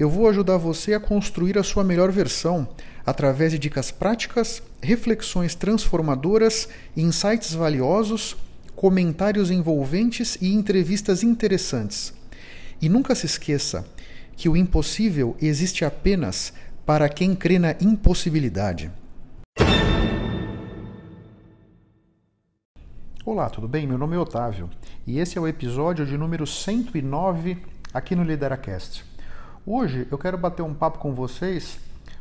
eu vou ajudar você a construir a sua melhor versão através de dicas práticas, reflexões transformadoras, insights valiosos, comentários envolventes e entrevistas interessantes. E nunca se esqueça que o impossível existe apenas para quem crê na impossibilidade. Olá, tudo bem? Meu nome é Otávio e esse é o episódio de número 109 aqui no Lideracast. Hoje eu quero bater um papo com vocês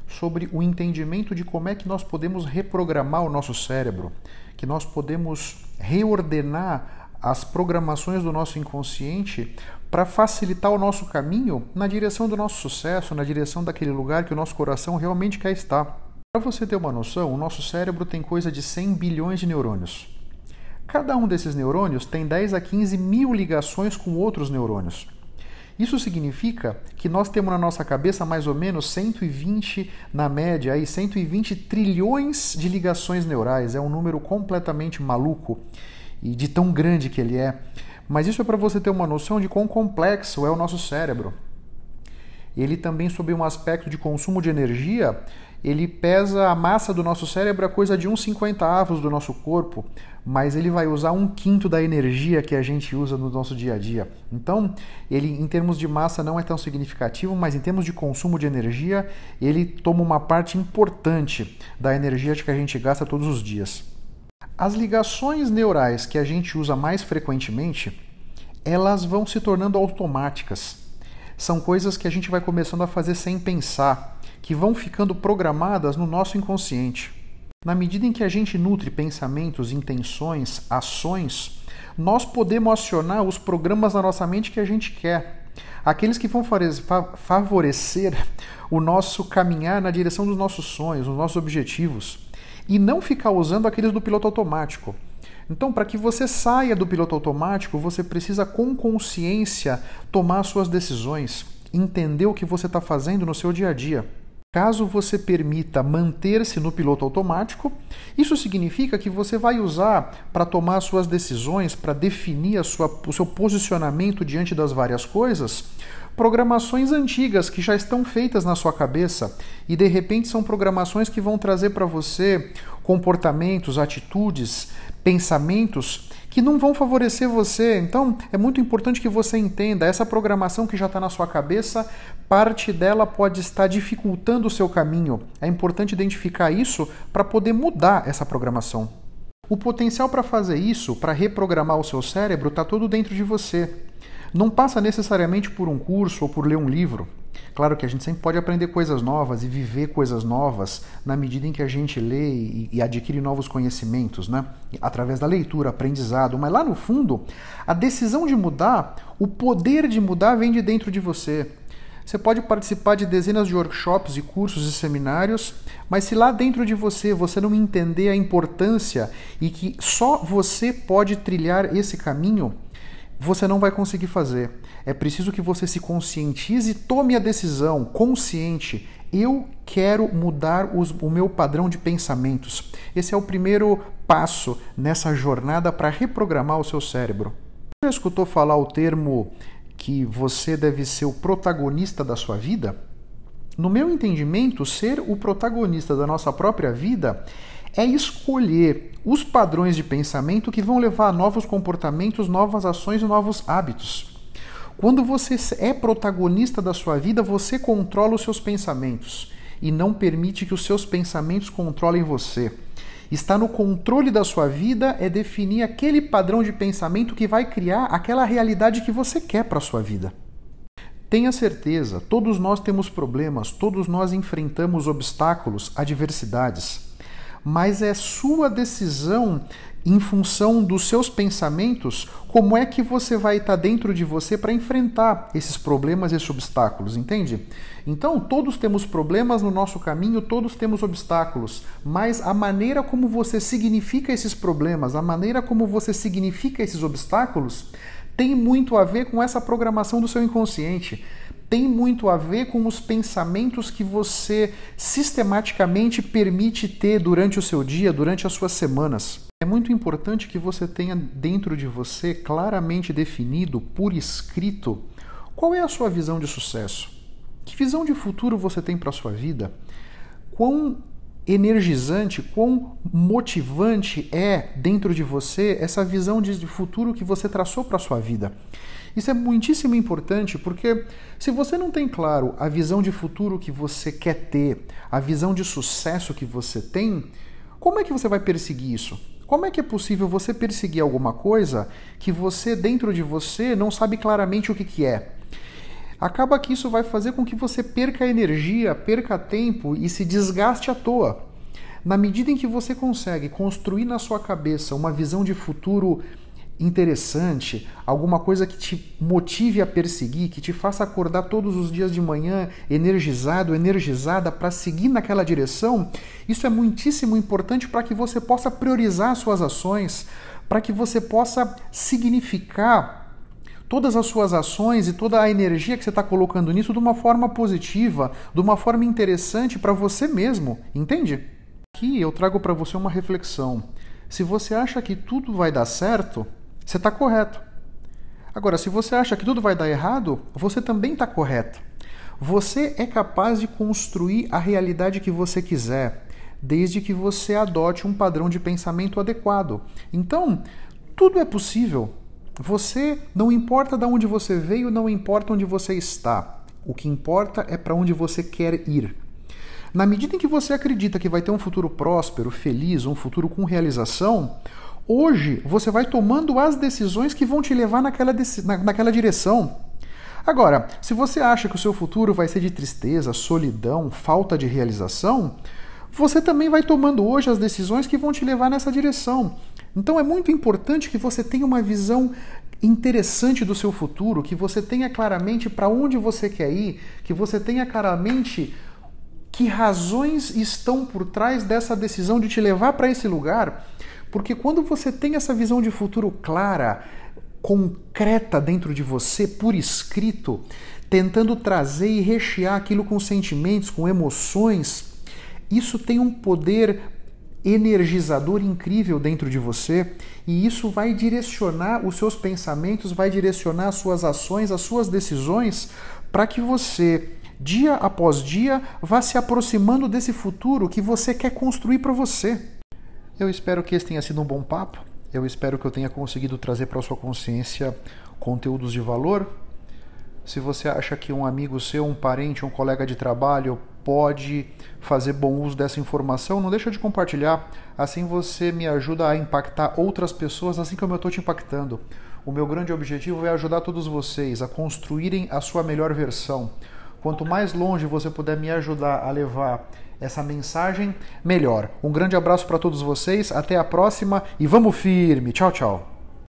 sobre o entendimento de como é que nós podemos reprogramar o nosso cérebro, que nós podemos reordenar as programações do nosso inconsciente para facilitar o nosso caminho na direção do nosso sucesso, na direção daquele lugar que o nosso coração realmente quer estar. Para você ter uma noção, o nosso cérebro tem coisa de 100 bilhões de neurônios. Cada um desses neurônios tem 10 a 15 mil ligações com outros neurônios. Isso significa que nós temos na nossa cabeça mais ou menos 120, na média, aí, 120 trilhões de ligações neurais. É um número completamente maluco e de tão grande que ele é. Mas isso é para você ter uma noção de quão complexo é o nosso cérebro. Ele também, sob um aspecto de consumo de energia, ele pesa a massa do nosso cérebro a coisa de uns 50 avos do nosso corpo, mas ele vai usar um quinto da energia que a gente usa no nosso dia a dia. Então, ele em termos de massa não é tão significativo, mas em termos de consumo de energia, ele toma uma parte importante da energia que a gente gasta todos os dias. As ligações neurais que a gente usa mais frequentemente, elas vão se tornando automáticas. São coisas que a gente vai começando a fazer sem pensar que vão ficando programadas no nosso inconsciente. Na medida em que a gente nutre pensamentos, intenções, ações, nós podemos acionar os programas na nossa mente que a gente quer. Aqueles que vão favorecer o nosso caminhar na direção dos nossos sonhos, dos nossos objetivos. E não ficar usando aqueles do piloto automático. Então, para que você saia do piloto automático, você precisa, com consciência, tomar suas decisões, entender o que você está fazendo no seu dia a dia. Caso você permita manter-se no piloto automático, isso significa que você vai usar para tomar suas decisões, para definir sua, o seu posicionamento diante das várias coisas, programações antigas que já estão feitas na sua cabeça e de repente são programações que vão trazer para você comportamentos, atitudes, pensamentos que não vão favorecer você. Então, é muito importante que você entenda essa programação que já está na sua cabeça, parte dela pode estar dificultando o seu caminho. É importante identificar isso para poder mudar essa programação. O potencial para fazer isso, para reprogramar o seu cérebro, está todo dentro de você. Não passa necessariamente por um curso ou por ler um livro. Claro que a gente sempre pode aprender coisas novas e viver coisas novas na medida em que a gente lê e, adquire novos conhecimentos, né? Através da leitura, aprendizado. Mas lá no fundo, a decisão de mudar, o poder de mudar vem de dentro de você. Você pode participar de dezenas de workshops e cursos e seminários, mas se lá dentro de você você não entender a importância e que só você pode trilhar esse caminho, você não vai conseguir fazer. É preciso que você se conscientize e tome a decisão consciente. Eu quero mudar os, o meu padrão de pensamentos. Esse é o primeiro passo nessa jornada para reprogramar o seu cérebro. Já escutou falar o termo que você deve ser o protagonista da sua vida? No meu entendimento, ser o protagonista da nossa própria vida é escolher os padrões de pensamento que vão levar a novos comportamentos, novas ações e novos hábitos. Quando você é protagonista da sua vida, você controla os seus pensamentos e não permite que os seus pensamentos controlem você. Estar no controle da sua vida é definir aquele padrão de pensamento que vai criar aquela realidade que você quer para a sua vida. Tenha certeza, todos nós temos problemas, todos nós enfrentamos obstáculos, adversidades mas é sua decisão em função dos seus pensamentos, como é que você vai estar dentro de você para enfrentar esses problemas, esses obstáculos, entende? Então, todos temos problemas no nosso caminho, todos temos obstáculos, mas a maneira como você significa esses problemas, a maneira como você significa esses obstáculos, tem muito a ver com essa programação do seu inconsciente tem muito a ver com os pensamentos que você sistematicamente permite ter durante o seu dia, durante as suas semanas. É muito importante que você tenha dentro de você claramente definido, por escrito, qual é a sua visão de sucesso. Que visão de futuro você tem para a sua vida? Quão energizante, quão motivante é dentro de você essa visão de futuro que você traçou para a sua vida. Isso é muitíssimo importante porque se você não tem claro a visão de futuro que você quer ter, a visão de sucesso que você tem, como é que você vai perseguir isso? Como é que é possível você perseguir alguma coisa que você, dentro de você, não sabe claramente o que, que é? Acaba que isso vai fazer com que você perca energia, perca tempo e se desgaste à toa. Na medida em que você consegue construir na sua cabeça uma visão de futuro interessante, alguma coisa que te motive a perseguir, que te faça acordar todos os dias de manhã energizado, energizada para seguir naquela direção, isso é muitíssimo importante para que você possa priorizar suas ações, para que você possa significar todas as suas ações e toda a energia que você está colocando nisso de uma forma positiva, de uma forma interessante para você mesmo, entende? Aqui eu trago para você uma reflexão. Se você acha que tudo vai dar certo, você está correto. Agora, se você acha que tudo vai dar errado, você também está correto. Você é capaz de construir a realidade que você quiser, desde que você adote um padrão de pensamento adequado. Então, tudo é possível. Você não importa de onde você veio, não importa onde você está. O que importa é para onde você quer ir. Na medida em que você acredita que vai ter um futuro próspero, feliz, um futuro com realização, Hoje você vai tomando as decisões que vão te levar naquela, na, naquela direção. Agora, se você acha que o seu futuro vai ser de tristeza, solidão, falta de realização, você também vai tomando hoje as decisões que vão te levar nessa direção. Então é muito importante que você tenha uma visão interessante do seu futuro, que você tenha claramente para onde você quer ir, que você tenha claramente que razões estão por trás dessa decisão de te levar para esse lugar. Porque quando você tem essa visão de futuro clara, concreta dentro de você, por escrito, tentando trazer e rechear aquilo com sentimentos, com emoções, isso tem um poder energizador incrível dentro de você e isso vai direcionar os seus pensamentos, vai direcionar as suas ações, as suas decisões para que você dia após dia vá se aproximando desse futuro que você quer construir para você. Eu espero que esse tenha sido um bom papo. Eu espero que eu tenha conseguido trazer para sua consciência conteúdos de valor. Se você acha que um amigo seu, um parente, um colega de trabalho pode fazer bom uso dessa informação, não deixa de compartilhar. Assim você me ajuda a impactar outras pessoas, assim como eu estou te impactando. O meu grande objetivo é ajudar todos vocês a construírem a sua melhor versão. Quanto mais longe você puder me ajudar a levar essa mensagem, melhor. Um grande abraço para todos vocês, até a próxima e vamos firme. Tchau, tchau.